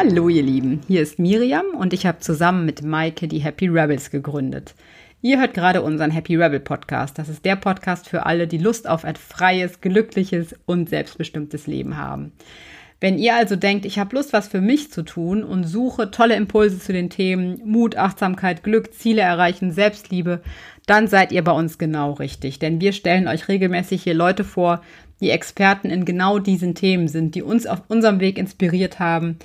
Hallo ihr Lieben, hier ist Miriam und ich habe zusammen mit Maike die Happy Rebels gegründet. Ihr hört gerade unseren Happy Rebel Podcast. Das ist der Podcast für alle, die Lust auf ein freies, glückliches und selbstbestimmtes Leben haben. Wenn ihr also denkt, ich habe Lust, was für mich zu tun und suche tolle Impulse zu den Themen Mut, Achtsamkeit, Glück, Ziele erreichen, Selbstliebe, dann seid ihr bei uns genau richtig. Denn wir stellen euch regelmäßig hier Leute vor, die Experten in genau diesen Themen sind, die uns auf unserem Weg inspiriert haben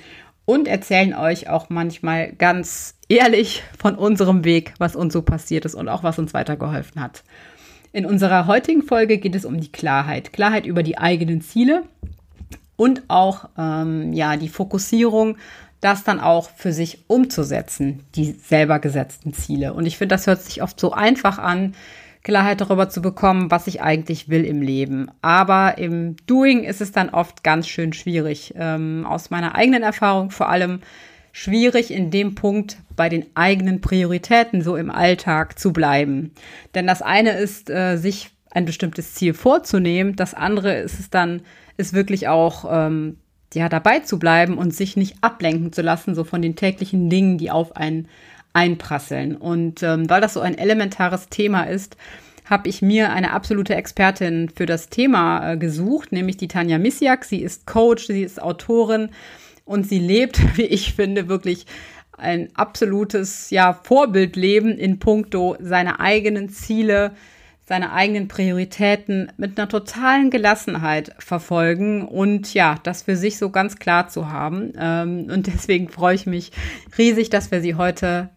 und erzählen euch auch manchmal ganz ehrlich von unserem Weg, was uns so passiert ist und auch was uns weitergeholfen hat. In unserer heutigen Folge geht es um die Klarheit. Klarheit über die eigenen Ziele und auch ähm, ja die Fokussierung, das dann auch für sich umzusetzen, die selber gesetzten Ziele. Und ich finde, das hört sich oft so einfach an, Klarheit darüber zu bekommen, was ich eigentlich will im Leben. Aber im Doing ist es dann oft ganz schön schwierig. Ähm, aus meiner eigenen Erfahrung vor allem schwierig in dem Punkt bei den eigenen Prioritäten so im Alltag zu bleiben. Denn das eine ist, äh, sich ein bestimmtes Ziel vorzunehmen. Das andere ist es dann, ist wirklich auch ähm, ja dabei zu bleiben und sich nicht ablenken zu lassen, so von den täglichen Dingen, die auf einen einprasseln. Und ähm, weil das so ein elementares Thema ist, habe ich mir eine absolute Expertin für das Thema äh, gesucht, nämlich die Tanja Misiak. Sie ist Coach, sie ist Autorin und sie lebt, wie ich finde, wirklich ein absolutes ja, Vorbildleben in puncto seine eigenen Ziele, seine eigenen Prioritäten mit einer totalen Gelassenheit verfolgen und ja, das für sich so ganz klar zu haben. Ähm, und deswegen freue ich mich riesig, dass wir sie heute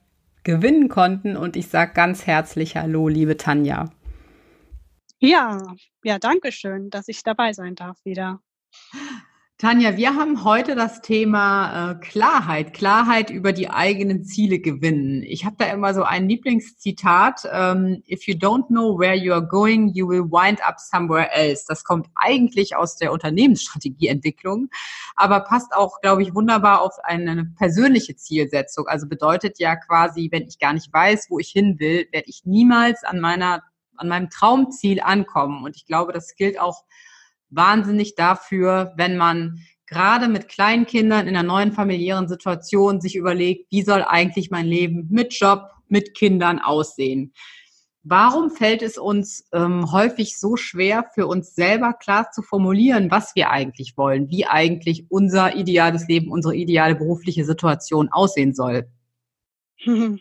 gewinnen konnten. Und ich sage ganz herzlich Hallo, liebe Tanja. Ja, ja, danke schön, dass ich dabei sein darf wieder. Tanja, wir haben heute das Thema äh, Klarheit, Klarheit über die eigenen Ziele gewinnen. Ich habe da immer so ein Lieblingszitat, ähm, If you don't know where you are going, you will wind up somewhere else. Das kommt eigentlich aus der Unternehmensstrategieentwicklung, aber passt auch, glaube ich, wunderbar auf eine persönliche Zielsetzung. Also bedeutet ja quasi, wenn ich gar nicht weiß, wo ich hin will, werde ich niemals an meiner an meinem Traumziel ankommen. Und ich glaube, das gilt auch wahnsinnig dafür, wenn man gerade mit kleinen Kindern in einer neuen familiären Situation sich überlegt, wie soll eigentlich mein Leben mit Job, mit Kindern aussehen. Warum fällt es uns ähm, häufig so schwer, für uns selber klar zu formulieren, was wir eigentlich wollen, wie eigentlich unser ideales Leben, unsere ideale berufliche Situation aussehen soll?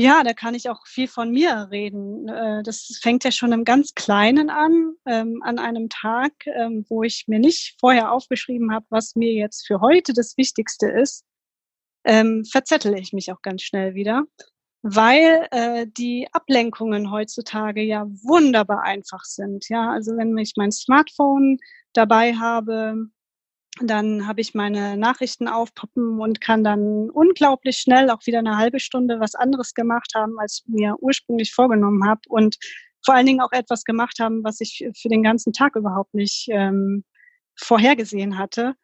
Ja, da kann ich auch viel von mir reden. Äh, das fängt ja schon im ganz Kleinen an, ähm, an einem Tag, ähm, wo ich mir nicht vorher aufgeschrieben habe, was mir jetzt für heute das Wichtigste ist, ähm, verzettel ich mich auch ganz schnell wieder, weil äh, die Ablenkungen heutzutage ja wunderbar einfach sind. Ja, also wenn ich mein Smartphone dabei habe, dann habe ich meine Nachrichten aufpoppen und kann dann unglaublich schnell auch wieder eine halbe Stunde was anderes gemacht haben, als ich mir ursprünglich vorgenommen habe und vor allen Dingen auch etwas gemacht haben, was ich für den ganzen Tag überhaupt nicht ähm, vorhergesehen hatte.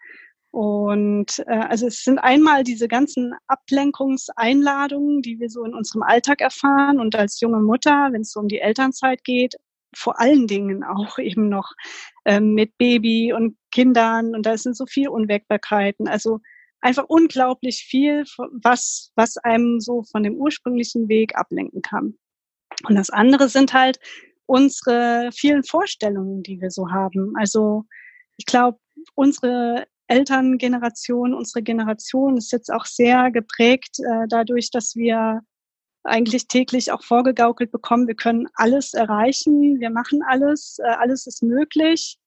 Und äh, also es sind einmal diese ganzen Ablenkungseinladungen, die wir so in unserem Alltag erfahren und als junge Mutter, wenn es so um die Elternzeit geht, vor allen Dingen auch eben noch ähm, mit Baby und Kindern und da sind so viele Unwägbarkeiten. Also einfach unglaublich viel, was, was einem so von dem ursprünglichen Weg ablenken kann. Und das andere sind halt unsere vielen Vorstellungen, die wir so haben. Also ich glaube, unsere Elterngeneration, unsere Generation ist jetzt auch sehr geprägt äh, dadurch, dass wir eigentlich täglich auch vorgegaukelt bekommen, wir können alles erreichen, wir machen alles, äh, alles ist möglich.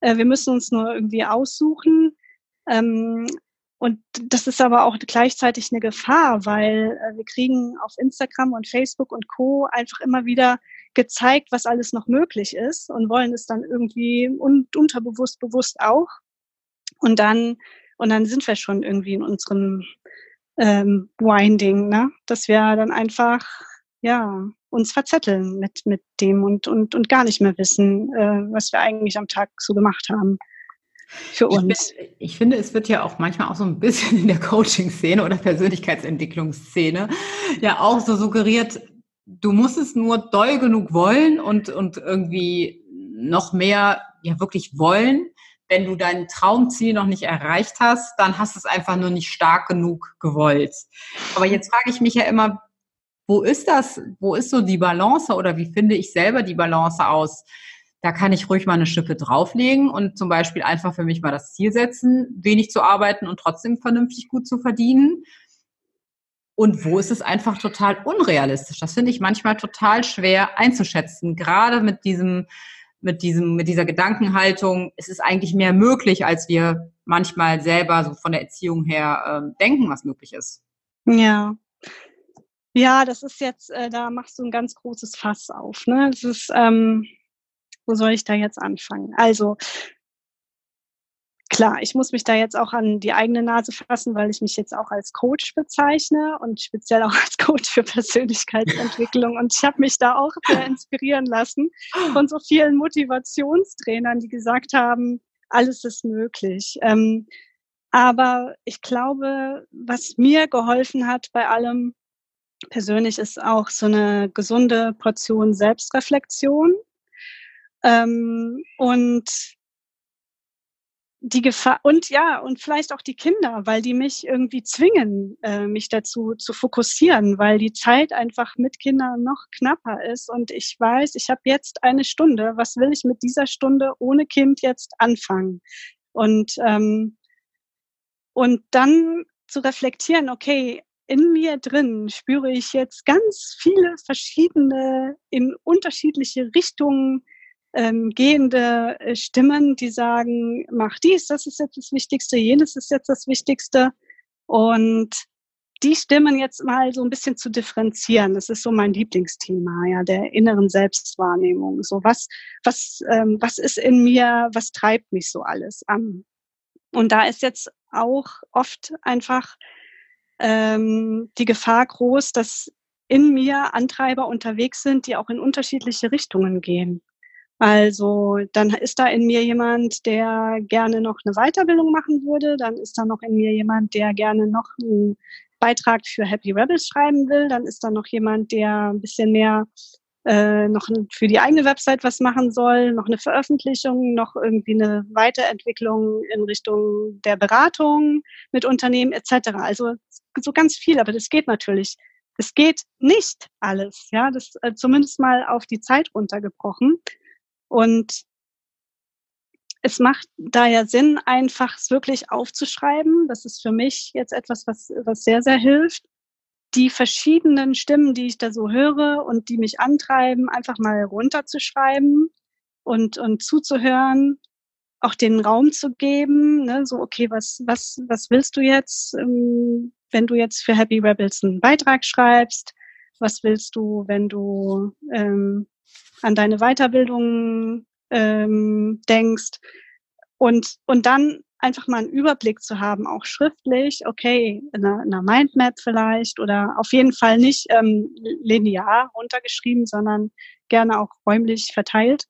Äh, wir müssen uns nur irgendwie aussuchen. Ähm, und das ist aber auch gleichzeitig eine Gefahr, weil äh, wir kriegen auf Instagram und Facebook und Co. einfach immer wieder gezeigt, was alles noch möglich ist und wollen es dann irgendwie un unterbewusst, bewusst auch. Und dann, und dann sind wir schon irgendwie in unserem ähm, Winding, ne? dass wir dann einfach ja uns verzetteln mit mit dem und und und gar nicht mehr wissen, äh, was wir eigentlich am Tag so gemacht haben für uns. Ich, find, ich finde, es wird ja auch manchmal auch so ein bisschen in der Coaching-Szene oder Persönlichkeitsentwicklungsszene ja auch so suggeriert, du musst es nur doll genug wollen und und irgendwie noch mehr ja wirklich wollen wenn du dein Traumziel noch nicht erreicht hast, dann hast du es einfach nur nicht stark genug gewollt. Aber jetzt frage ich mich ja immer, wo ist das? Wo ist so die Balance oder wie finde ich selber die Balance aus? Da kann ich ruhig mal eine Schippe drauflegen und zum Beispiel einfach für mich mal das Ziel setzen, wenig zu arbeiten und trotzdem vernünftig gut zu verdienen. Und wo ist es einfach total unrealistisch? Das finde ich manchmal total schwer einzuschätzen, gerade mit diesem, mit diesem, mit dieser Gedankenhaltung. Es ist eigentlich mehr möglich, als wir manchmal selber so von der Erziehung her äh, denken, was möglich ist. Ja. Ja, das ist jetzt, äh, da machst du ein ganz großes Fass auf. Ne? Das ist, ähm, wo soll ich da jetzt anfangen? Also, klar, ich muss mich da jetzt auch an die eigene Nase fassen, weil ich mich jetzt auch als Coach bezeichne und speziell auch als Coach für Persönlichkeitsentwicklung. Und ich habe mich da auch sehr inspirieren lassen von so vielen Motivationstrainern, die gesagt haben, alles ist möglich. Ähm, aber ich glaube, was mir geholfen hat bei allem persönlich ist auch so eine gesunde Portion Selbstreflexion. Ähm, und die Gefahr und ja und vielleicht auch die Kinder, weil die mich irgendwie zwingen, äh, mich dazu zu fokussieren, weil die Zeit einfach mit Kindern noch knapper ist und ich weiß, ich habe jetzt eine Stunde. Was will ich mit dieser Stunde ohne Kind jetzt anfangen? Und ähm, und dann zu reflektieren, okay, in mir drin spüre ich jetzt ganz viele verschiedene in unterschiedliche Richtungen ähm, gehende äh, Stimmen, die sagen, mach dies, das ist jetzt das Wichtigste, jenes ist jetzt das Wichtigste. Und die Stimmen jetzt mal so ein bisschen zu differenzieren, das ist so mein Lieblingsthema, ja, der inneren Selbstwahrnehmung. So was, was, ähm, was ist in mir, was treibt mich so alles an? Und da ist jetzt auch oft einfach ähm, die Gefahr groß, dass in mir Antreiber unterwegs sind, die auch in unterschiedliche Richtungen gehen. Also dann ist da in mir jemand, der gerne noch eine Weiterbildung machen würde. Dann ist da noch in mir jemand, der gerne noch einen Beitrag für Happy Rebels schreiben will. Dann ist da noch jemand, der ein bisschen mehr äh, noch für die eigene Website was machen soll, noch eine Veröffentlichung, noch irgendwie eine Weiterentwicklung in Richtung der Beratung mit Unternehmen etc. Also so ganz viel, aber das geht natürlich. Es geht nicht alles, ja, das äh, zumindest mal auf die Zeit runtergebrochen. Und es macht da ja Sinn, einfach es wirklich aufzuschreiben. Das ist für mich jetzt etwas, was, was sehr, sehr hilft. Die verschiedenen Stimmen, die ich da so höre und die mich antreiben, einfach mal runterzuschreiben und, und zuzuhören, auch den Raum zu geben, ne? so, okay, was, was, was willst du jetzt, ähm, wenn du jetzt für Happy Rebels einen Beitrag schreibst? Was willst du, wenn du ähm, an deine Weiterbildung ähm, denkst und, und dann einfach mal einen Überblick zu haben, auch schriftlich, okay, in einer, in einer Mindmap vielleicht oder auf jeden Fall nicht ähm, linear runtergeschrieben, sondern gerne auch räumlich verteilt.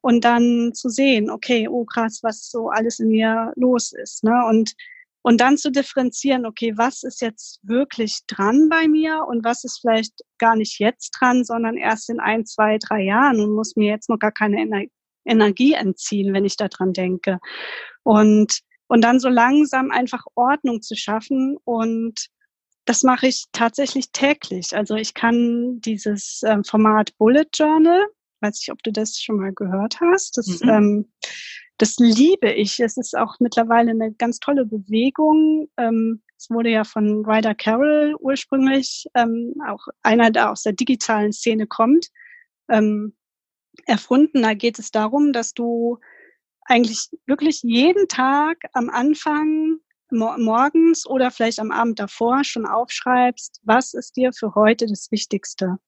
Und dann zu sehen, okay, oh krass, was so alles in mir los ist. Ne? Und und dann zu differenzieren, okay, was ist jetzt wirklich dran bei mir und was ist vielleicht gar nicht jetzt dran, sondern erst in ein, zwei, drei Jahren und muss mir jetzt noch gar keine Ener Energie entziehen, wenn ich daran denke. Und, und dann so langsam einfach Ordnung zu schaffen und das mache ich tatsächlich täglich. Also ich kann dieses ähm, Format Bullet Journal, weiß ich, ob du das schon mal gehört hast. Das mhm. ähm, das liebe ich. Es ist auch mittlerweile eine ganz tolle Bewegung. Ähm, es wurde ja von Ryder Carroll ursprünglich, ähm, auch einer, der aus der digitalen Szene kommt, ähm, erfunden. Da geht es darum, dass du eigentlich wirklich jeden Tag am Anfang morgens oder vielleicht am Abend davor schon aufschreibst, was ist dir für heute das Wichtigste?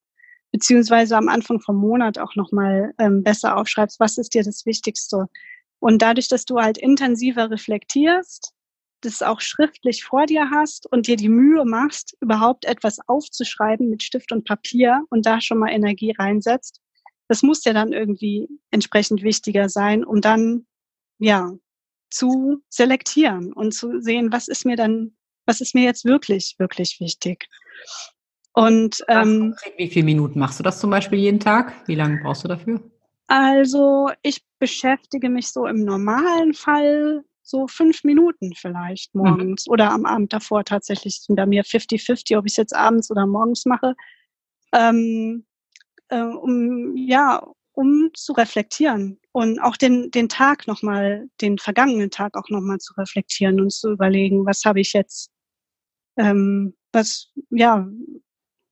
Beziehungsweise am Anfang vom Monat auch nochmal ähm, besser aufschreibst, was ist dir das Wichtigste? Und dadurch, dass du halt intensiver reflektierst, das auch schriftlich vor dir hast und dir die Mühe machst, überhaupt etwas aufzuschreiben mit Stift und Papier und da schon mal Energie reinsetzt, das muss ja dann irgendwie entsprechend wichtiger sein, um dann, ja, zu selektieren und zu sehen, was ist mir dann, was ist mir jetzt wirklich, wirklich wichtig. Und ähm, wie viele Minuten machst du das zum Beispiel jeden Tag? Wie lange brauchst du dafür? Also ich beschäftige mich so im normalen Fall so fünf Minuten vielleicht mhm. morgens mhm. oder am Abend davor tatsächlich sind bei mir 50-50, ob ich es jetzt abends oder morgens mache, ähm, äh, um ja, um zu reflektieren und auch den, den Tag nochmal, den vergangenen Tag auch nochmal zu reflektieren und zu überlegen, was habe ich jetzt, ähm, was, ja,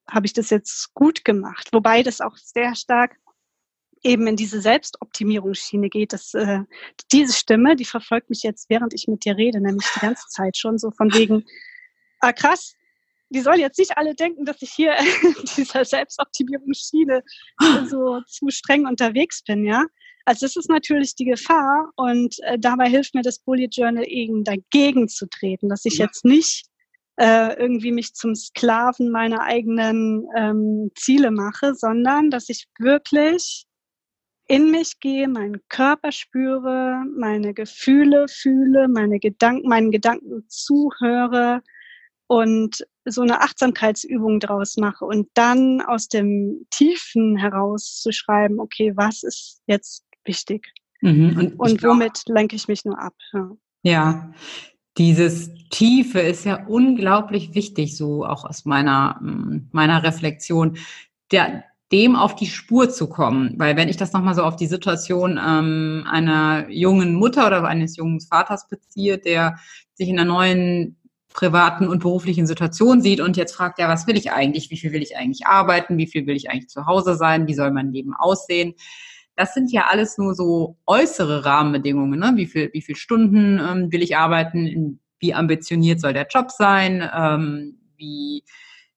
habe ich das jetzt gut gemacht? Wobei das auch sehr stark eben in diese Selbstoptimierungsschiene geht. dass äh, diese Stimme, die verfolgt mich jetzt, während ich mit dir rede, nämlich die ganze Zeit schon so von wegen, ah krass, die sollen jetzt nicht alle denken, dass ich hier in dieser Selbstoptimierungsschiene so zu streng unterwegs bin, ja. Also das ist natürlich die Gefahr und äh, dabei hilft mir das Bullet Journal eben dagegen zu treten, dass ich jetzt nicht äh, irgendwie mich zum Sklaven meiner eigenen ähm, Ziele mache, sondern dass ich wirklich in mich gehe, meinen Körper spüre, meine Gefühle fühle, meine Gedanken, meinen Gedanken zuhöre und so eine Achtsamkeitsübung draus mache und dann aus dem Tiefen heraus zu schreiben, okay, was ist jetzt wichtig? Mhm. Und, und womit lenke ich mich nur ab? Ja. ja. Dieses Tiefe ist ja unglaublich wichtig, so auch aus meiner, meiner Reflexion. Der, dem auf die Spur zu kommen. Weil wenn ich das nochmal so auf die Situation ähm, einer jungen Mutter oder eines jungen Vaters beziehe, der sich in einer neuen privaten und beruflichen Situation sieht und jetzt fragt, ja, was will ich eigentlich? Wie viel will ich eigentlich arbeiten? Wie viel will ich eigentlich zu Hause sein? Wie soll mein Leben aussehen? Das sind ja alles nur so äußere Rahmenbedingungen. Ne? Wie viel, wie viel Stunden ähm, will ich arbeiten? Wie ambitioniert soll der Job sein? Ähm, wie,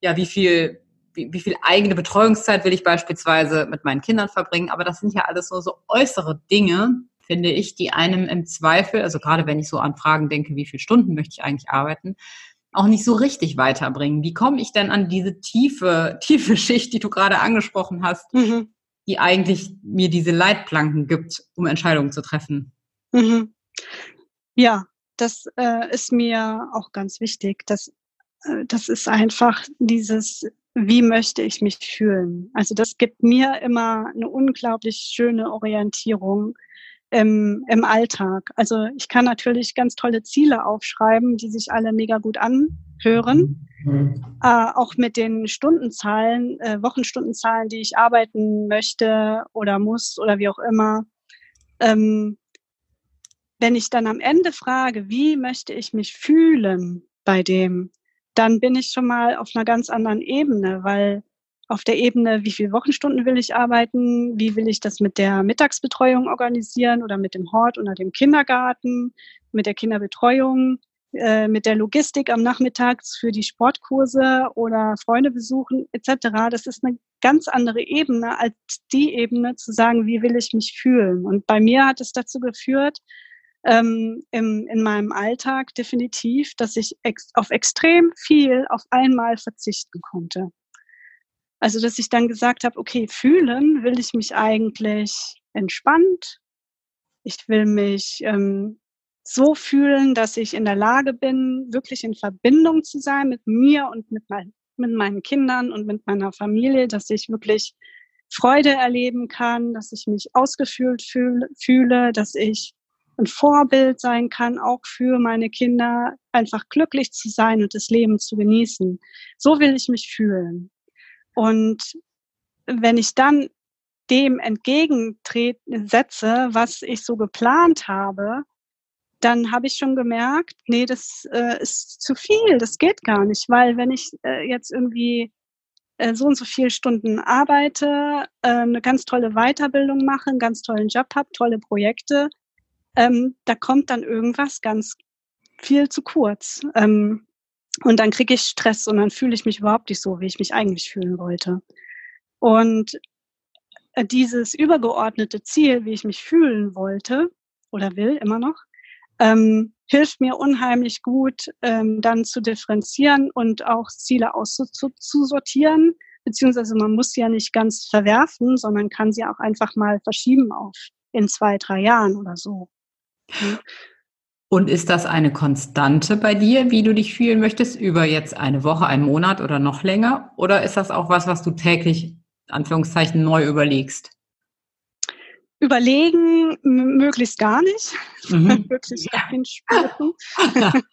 ja, wie viel wie, wie viel eigene Betreuungszeit will ich beispielsweise mit meinen Kindern verbringen. Aber das sind ja alles so, so äußere Dinge, finde ich, die einem im Zweifel, also gerade wenn ich so an Fragen denke, wie viele Stunden möchte ich eigentlich arbeiten, auch nicht so richtig weiterbringen. Wie komme ich denn an diese tiefe, tiefe Schicht, die du gerade angesprochen hast, mhm. Die eigentlich mir diese Leitplanken gibt, um Entscheidungen zu treffen? Mhm. Ja, das äh, ist mir auch ganz wichtig. Das, äh, das ist einfach dieses wie möchte ich mich fühlen? Also das gibt mir immer eine unglaublich schöne Orientierung im, im Alltag. Also ich kann natürlich ganz tolle Ziele aufschreiben, die sich alle mega gut anhören. Mhm. Äh, auch mit den Stundenzahlen, äh, Wochenstundenzahlen, die ich arbeiten möchte oder muss oder wie auch immer. Ähm, wenn ich dann am Ende frage, wie möchte ich mich fühlen bei dem, dann bin ich schon mal auf einer ganz anderen Ebene, weil auf der Ebene, wie viele Wochenstunden will ich arbeiten, wie will ich das mit der Mittagsbetreuung organisieren oder mit dem Hort oder dem Kindergarten, mit der Kinderbetreuung, äh, mit der Logistik am Nachmittag für die Sportkurse oder Freunde besuchen etc. Das ist eine ganz andere Ebene als die Ebene zu sagen, wie will ich mich fühlen. Und bei mir hat es dazu geführt, ähm, im, in meinem Alltag definitiv, dass ich ex auf extrem viel auf einmal verzichten konnte. Also, dass ich dann gesagt habe, okay, fühlen will ich mich eigentlich entspannt. Ich will mich ähm, so fühlen, dass ich in der Lage bin, wirklich in Verbindung zu sein mit mir und mit, mein, mit meinen Kindern und mit meiner Familie, dass ich wirklich Freude erleben kann, dass ich mich ausgefüllt fühl, fühle, dass ich ein Vorbild sein kann, auch für meine Kinder, einfach glücklich zu sein und das Leben zu genießen. So will ich mich fühlen. Und wenn ich dann dem entgegentreten setze, was ich so geplant habe, dann habe ich schon gemerkt, nee, das äh, ist zu viel, das geht gar nicht, weil wenn ich äh, jetzt irgendwie äh, so und so viele Stunden arbeite, äh, eine ganz tolle Weiterbildung mache, einen ganz tollen Job habe, tolle Projekte, ähm, da kommt dann irgendwas ganz viel zu kurz. Ähm, und dann kriege ich Stress und dann fühle ich mich überhaupt nicht so, wie ich mich eigentlich fühlen wollte. Und äh, dieses übergeordnete Ziel, wie ich mich fühlen wollte oder will immer noch, ähm, hilft mir unheimlich gut, ähm, dann zu differenzieren und auch Ziele auszusortieren. Beziehungsweise man muss sie ja nicht ganz verwerfen, sondern kann sie auch einfach mal verschieben auf in zwei, drei Jahren oder so. Und ist das eine Konstante bei dir, wie du dich fühlen möchtest, über jetzt eine Woche, einen Monat oder noch länger? Oder ist das auch was, was du täglich, Anführungszeichen, neu überlegst? Überlegen, möglichst gar nicht. Mhm. wirklich hinspüren.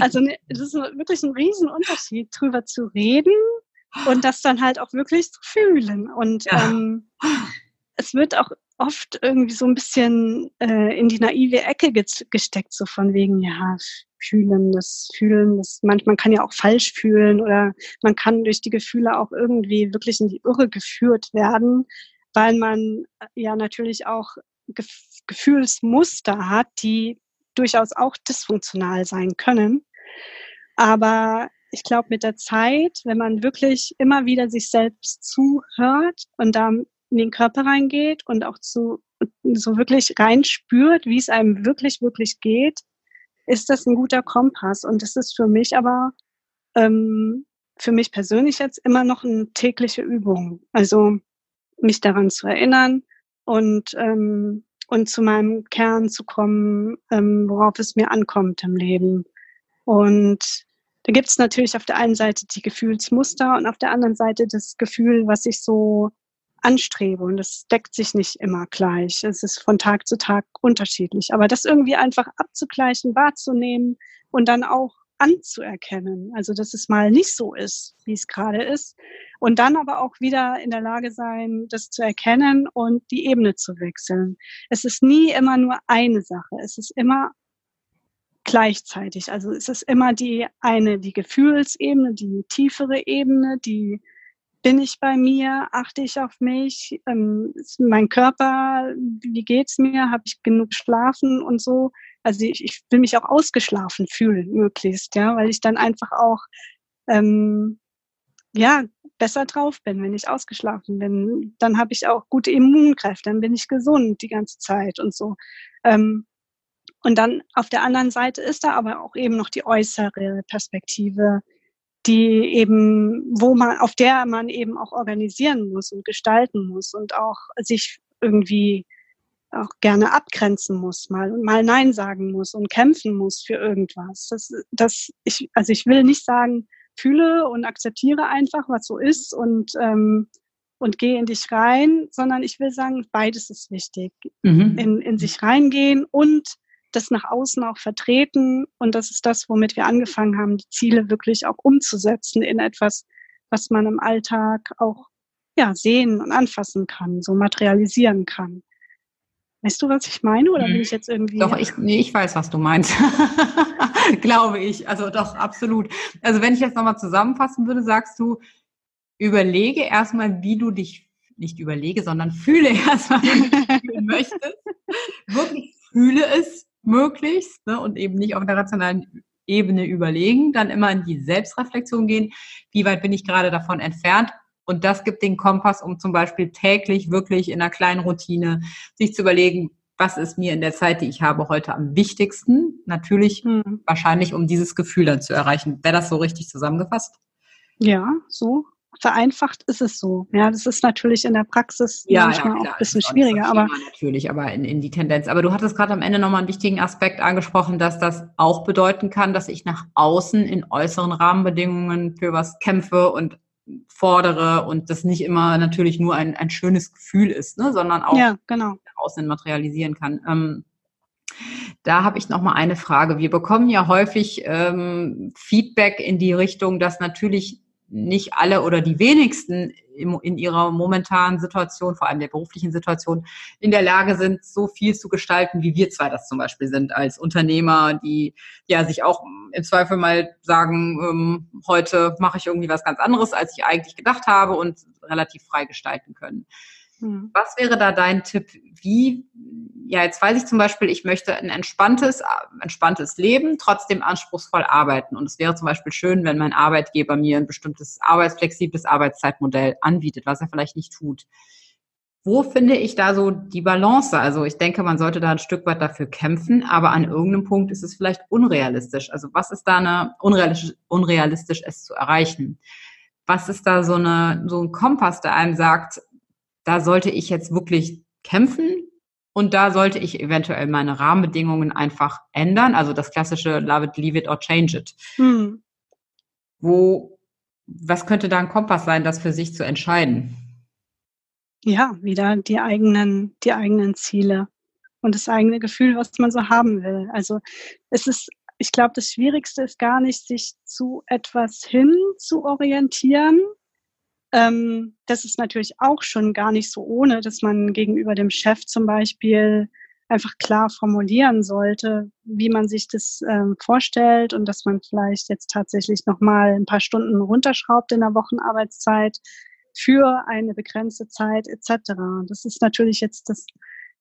also ne, das ist wirklich ein Riesenunterschied, drüber zu reden und das dann halt auch wirklich zu fühlen. Und ja. ähm, es wird auch oft irgendwie so ein bisschen äh, in die naive Ecke gesteckt, so von wegen, ja, fühlen, das Fühlen, das manchmal kann ja auch falsch fühlen oder man kann durch die Gefühle auch irgendwie wirklich in die Irre geführt werden, weil man äh, ja natürlich auch Gefühlsmuster hat, die durchaus auch dysfunktional sein können. Aber ich glaube, mit der Zeit, wenn man wirklich immer wieder sich selbst zuhört und da in den Körper reingeht und auch zu, so wirklich reinspürt, wie es einem wirklich, wirklich geht, ist das ein guter Kompass. Und das ist für mich aber, ähm, für mich persönlich jetzt immer noch eine tägliche Übung. Also mich daran zu erinnern und, ähm, und zu meinem Kern zu kommen, ähm, worauf es mir ankommt im Leben. Und da gibt es natürlich auf der einen Seite die Gefühlsmuster und auf der anderen Seite das Gefühl, was ich so anstrebe. Und das deckt sich nicht immer gleich. Es ist von Tag zu Tag unterschiedlich. Aber das irgendwie einfach abzugleichen, wahrzunehmen und dann auch anzuerkennen. Also, dass es mal nicht so ist, wie es gerade ist. Und dann aber auch wieder in der Lage sein, das zu erkennen und die Ebene zu wechseln. Es ist nie immer nur eine Sache. Es ist immer gleichzeitig. Also es ist immer die eine, die Gefühlsebene, die tiefere Ebene, die bin ich bei mir, achte ich auf mich, ähm, mein Körper, wie geht's mir, habe ich genug schlafen und so. Also ich, ich will mich auch ausgeschlafen fühlen, möglichst, ja, weil ich dann einfach auch ähm, ja besser drauf bin, wenn ich ausgeschlafen bin. Dann habe ich auch gute Immunkräfte, dann bin ich gesund die ganze Zeit und so. Ähm, und dann auf der anderen Seite ist da aber auch eben noch die äußere Perspektive, die eben, wo man, auf der man eben auch organisieren muss und gestalten muss und auch sich irgendwie auch gerne abgrenzen muss, mal und mal Nein sagen muss und kämpfen muss für irgendwas. Das, das, ich, also ich will nicht sagen, fühle und akzeptiere einfach, was so ist und ähm, und gehe in dich rein, sondern ich will sagen, beides ist wichtig. Mhm. In, in sich reingehen und das nach außen auch vertreten. Und das ist das, womit wir angefangen haben, die Ziele wirklich auch umzusetzen in etwas, was man im Alltag auch ja, sehen und anfassen kann, so materialisieren kann. Weißt du, was ich meine? Oder bin ich jetzt irgendwie. Doch, ich, nee, ich weiß, was du meinst. Glaube ich. Also doch, absolut. Also wenn ich jetzt nochmal zusammenfassen würde, sagst du, überlege erstmal, wie du dich, nicht überlege, sondern fühle erstmal, wie du dich fühlen möchtest. Wirklich fühle es, möglichst ne, und eben nicht auf der rationalen Ebene überlegen, dann immer in die Selbstreflexion gehen, wie weit bin ich gerade davon entfernt. Und das gibt den Kompass, um zum Beispiel täglich wirklich in einer kleinen Routine sich zu überlegen, was ist mir in der Zeit, die ich habe, heute am wichtigsten. Natürlich hm. wahrscheinlich, um dieses Gefühl dann zu erreichen. Wäre das so richtig zusammengefasst? Ja, so vereinfacht ist es so. Ja, das ist natürlich in der Praxis ja, manchmal ja, auch ein bisschen schwieriger. Aber natürlich, aber in, in die Tendenz. Aber du hattest gerade am Ende nochmal einen wichtigen Aspekt angesprochen, dass das auch bedeuten kann, dass ich nach außen in äußeren Rahmenbedingungen für was kämpfe und fordere und das nicht immer natürlich nur ein, ein schönes Gefühl ist, ne, sondern auch ja, genau. außen materialisieren kann. Ähm, da habe ich noch mal eine Frage. Wir bekommen ja häufig ähm, Feedback in die Richtung, dass natürlich nicht alle oder die wenigsten in ihrer momentanen Situation, vor allem der beruflichen Situation, in der Lage sind, so viel zu gestalten, wie wir zwei das zum Beispiel sind als Unternehmer, die ja sich auch im Zweifel mal sagen, ähm, heute mache ich irgendwie was ganz anderes, als ich eigentlich gedacht habe und relativ frei gestalten können. Hm. Was wäre da dein Tipp? Wie, ja, jetzt weiß ich zum Beispiel, ich möchte ein entspanntes, entspanntes Leben, trotzdem anspruchsvoll arbeiten. Und es wäre zum Beispiel schön, wenn mein Arbeitgeber mir ein bestimmtes arbeitsflexibles Arbeitszeitmodell anbietet, was er vielleicht nicht tut. Wo finde ich da so die Balance? Also ich denke, man sollte da ein Stück weit dafür kämpfen, aber an irgendeinem Punkt ist es vielleicht unrealistisch. Also was ist da eine unrealistisch, unrealistisch es zu erreichen? Was ist da so eine so ein Kompass, der einem sagt, da sollte ich jetzt wirklich kämpfen und da sollte ich eventuell meine Rahmenbedingungen einfach ändern. Also das klassische Love it, leave it or change it. Hm. Wo, was könnte da ein Kompass sein, das für sich zu entscheiden? ja, wieder die eigenen, die eigenen Ziele und das eigene Gefühl, was man so haben will. Also es ist, ich glaube, das Schwierigste ist gar nicht, sich zu etwas hin zu orientieren. Ähm, das ist natürlich auch schon gar nicht so ohne, dass man gegenüber dem Chef zum Beispiel einfach klar formulieren sollte, wie man sich das ähm, vorstellt und dass man vielleicht jetzt tatsächlich nochmal ein paar Stunden runterschraubt in der Wochenarbeitszeit für eine begrenzte Zeit etc. Das ist natürlich jetzt das,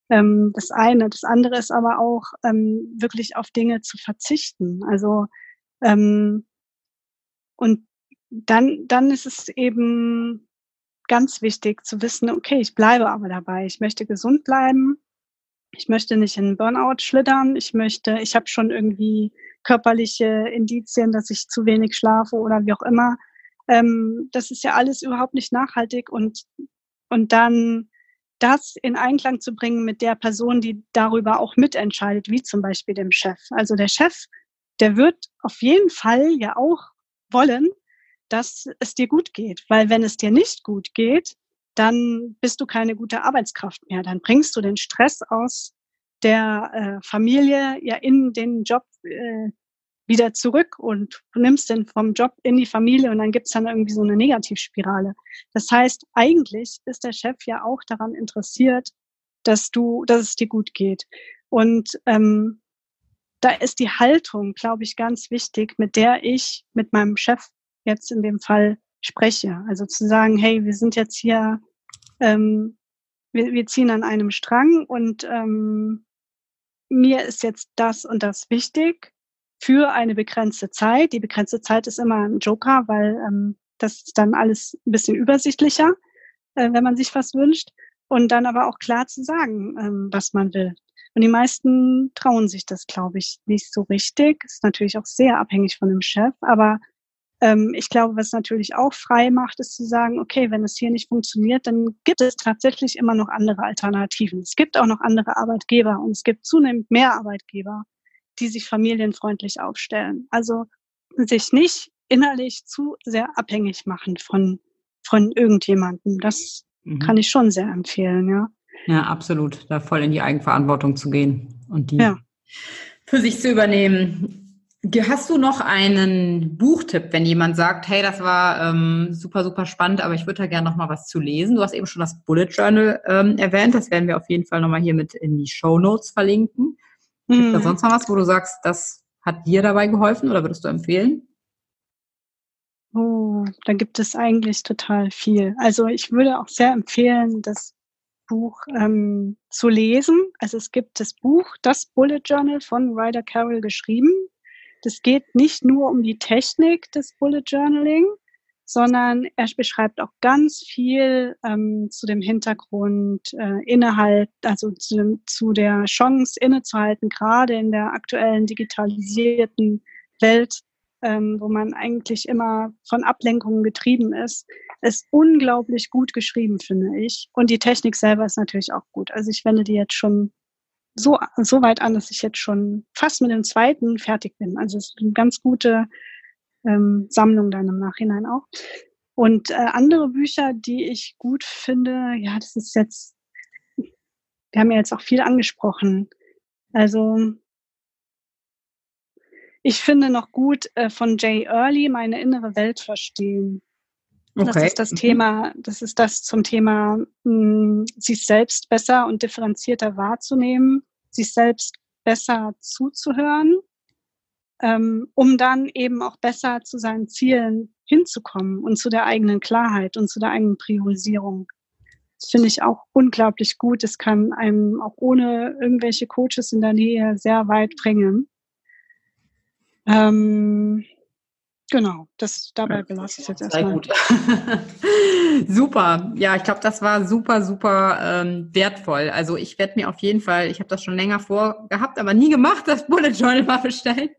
ähm, das eine. Das andere ist aber auch ähm, wirklich auf Dinge zu verzichten. Also ähm, und dann, dann ist es eben ganz wichtig zu wissen, okay, ich bleibe aber dabei. Ich möchte gesund bleiben. Ich möchte nicht in Burnout schlittern. Ich möchte, ich habe schon irgendwie körperliche Indizien, dass ich zu wenig schlafe oder wie auch immer. Ähm, das ist ja alles überhaupt nicht nachhaltig und, und dann das in Einklang zu bringen mit der Person, die darüber auch mitentscheidet, wie zum Beispiel dem Chef. Also der Chef, der wird auf jeden Fall ja auch wollen, dass es dir gut geht. Weil wenn es dir nicht gut geht, dann bist du keine gute Arbeitskraft mehr. Dann bringst du den Stress aus der äh, Familie ja in den Job äh, wieder zurück und nimmst den vom Job in die Familie und dann gibt's dann irgendwie so eine Negativspirale. Das heißt, eigentlich ist der Chef ja auch daran interessiert, dass du, dass es dir gut geht. Und ähm, da ist die Haltung, glaube ich, ganz wichtig, mit der ich mit meinem Chef jetzt in dem Fall spreche. Also zu sagen, hey, wir sind jetzt hier, ähm, wir, wir ziehen an einem Strang und ähm, mir ist jetzt das und das wichtig für eine begrenzte Zeit. Die begrenzte Zeit ist immer ein Joker, weil ähm, das ist dann alles ein bisschen übersichtlicher, äh, wenn man sich was wünscht. Und dann aber auch klar zu sagen, ähm, was man will. Und die meisten trauen sich das, glaube ich, nicht so richtig. Ist natürlich auch sehr abhängig von dem Chef, aber ähm, ich glaube, was natürlich auch frei macht, ist zu sagen, okay, wenn es hier nicht funktioniert, dann gibt es tatsächlich immer noch andere Alternativen. Es gibt auch noch andere Arbeitgeber und es gibt zunehmend mehr Arbeitgeber, die sich familienfreundlich aufstellen. Also sich nicht innerlich zu sehr abhängig machen von, von irgendjemandem. Das mhm. kann ich schon sehr empfehlen, ja. Ja, absolut. Da voll in die Eigenverantwortung zu gehen und die ja. für sich zu übernehmen. Hast du noch einen Buchtipp, wenn jemand sagt, hey, das war ähm, super, super spannend, aber ich würde da gerne noch mal was zu lesen? Du hast eben schon das Bullet Journal ähm, erwähnt. Das werden wir auf jeden Fall noch mal hier mit in die Show Notes verlinken. Gibt es da mhm. sonst noch was, wo du sagst, das hat dir dabei geholfen oder würdest du empfehlen? Oh, da gibt es eigentlich total viel. Also ich würde auch sehr empfehlen, das Buch ähm, zu lesen. Also es gibt das Buch, das Bullet Journal von Ryder Carroll geschrieben. Das geht nicht nur um die Technik des Bullet Journaling, sondern er beschreibt auch ganz viel ähm, zu dem Hintergrund äh, Innehalt, also zu, zu der Chance innezuhalten, gerade in der aktuellen digitalisierten Welt, ähm, wo man eigentlich immer von Ablenkungen getrieben ist, ist unglaublich gut geschrieben, finde ich. Und die Technik selber ist natürlich auch gut. Also ich wende die jetzt schon so, so weit an, dass ich jetzt schon fast mit dem zweiten fertig bin. Also es ist eine ganz gute ähm, Sammlung dann im Nachhinein auch. Und äh, andere Bücher, die ich gut finde, ja, das ist jetzt, wir haben ja jetzt auch viel angesprochen. Also ich finde noch gut äh, von Jay Early meine innere Welt verstehen. Okay. Das ist das mhm. Thema, das ist das zum Thema, mh, hm, sich selbst besser und differenzierter wahrzunehmen, sich selbst besser zuzuhören, ähm, um dann eben auch besser zu seinen Zielen hinzukommen und zu der eigenen Klarheit und zu der eigenen Priorisierung. Das finde ich auch unglaublich gut. Es kann einem auch ohne irgendwelche Coaches in der Nähe sehr weit bringen. Ähm, Genau, das dabei belasse ich jetzt erstmal. Gut. super. Ja, ich glaube, das war super, super ähm, wertvoll. Also ich werde mir auf jeden Fall, ich habe das schon länger vorgehabt, aber nie gemacht, das Bullet Journal mal bestellen.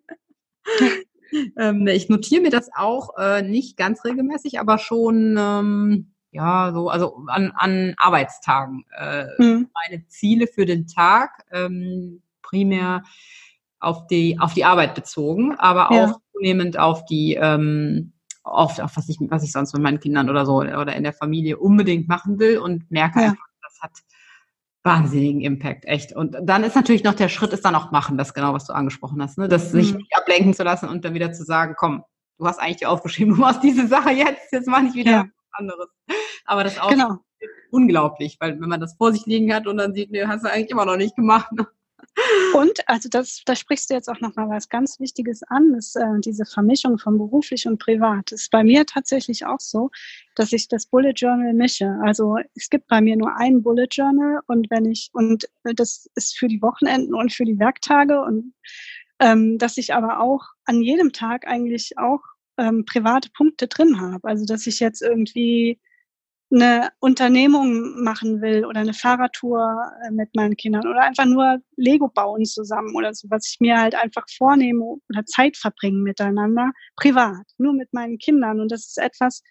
ähm, ich notiere mir das auch äh, nicht ganz regelmäßig, aber schon ähm, ja so, also an, an Arbeitstagen. Äh, mhm. Meine Ziele für den Tag ähm, primär auf die auf die Arbeit bezogen, aber auch ja zunehmend auf die, ähm, oft, auch was ich, was ich sonst mit meinen Kindern oder so oder in der Familie unbedingt machen will und merke ja. einfach, das hat wahnsinnigen Impact, echt. Und dann ist natürlich noch der Schritt, ist dann auch machen, das genau, was du angesprochen hast, ne? Das mhm. sich nicht ablenken zu lassen und dann wieder zu sagen, komm, du hast eigentlich aufgeschrieben, du machst diese Sache jetzt, jetzt mach ich wieder ja. was anderes. Aber das auch genau. unglaublich, weil wenn man das vor sich liegen hat und dann sieht, nee, hast du eigentlich immer noch nicht gemacht. Ne? Und, also das, da sprichst du jetzt auch nochmal was ganz Wichtiges an, ist äh, diese Vermischung von beruflich und privat. Ist bei mir tatsächlich auch so, dass ich das Bullet Journal mische. Also es gibt bei mir nur ein Bullet Journal und wenn ich, und das ist für die Wochenenden und für die Werktage und ähm, dass ich aber auch an jedem Tag eigentlich auch ähm, private Punkte drin habe. Also dass ich jetzt irgendwie eine Unternehmung machen will oder eine Fahrradtour äh, mit meinen Kindern oder einfach nur Lego bauen zusammen oder so, was ich mir halt einfach vornehme oder Zeit verbringen miteinander, privat, nur mit meinen Kindern. Und das ist etwas,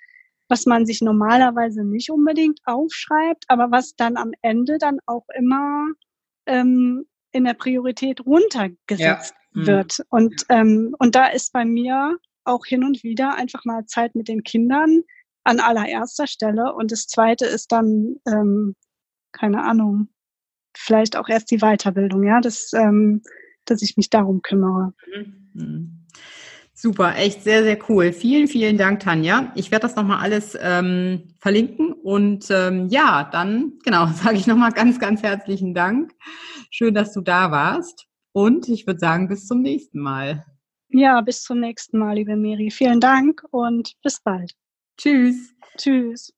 was man sich normalerweise nicht unbedingt aufschreibt, aber was dann am Ende dann auch immer ähm, in der Priorität runtergesetzt ja. Mhm. wird. Und, ähm, und da ist bei mir auch hin und wieder einfach mal Zeit mit den Kindern, an allererster Stelle. Und das Zweite ist dann, ähm, keine Ahnung, vielleicht auch erst die Weiterbildung, ja, dass, ähm, dass ich mich darum kümmere. Mhm. Super, echt sehr, sehr cool. Vielen, vielen Dank, Tanja. Ich werde das nochmal alles ähm, verlinken und ähm, ja, dann, genau, sage ich nochmal ganz, ganz herzlichen Dank. Schön, dass du da warst und ich würde sagen, bis zum nächsten Mal. Ja, bis zum nächsten Mal, liebe Miri. Vielen Dank und bis bald. Tschüss. Tschüss.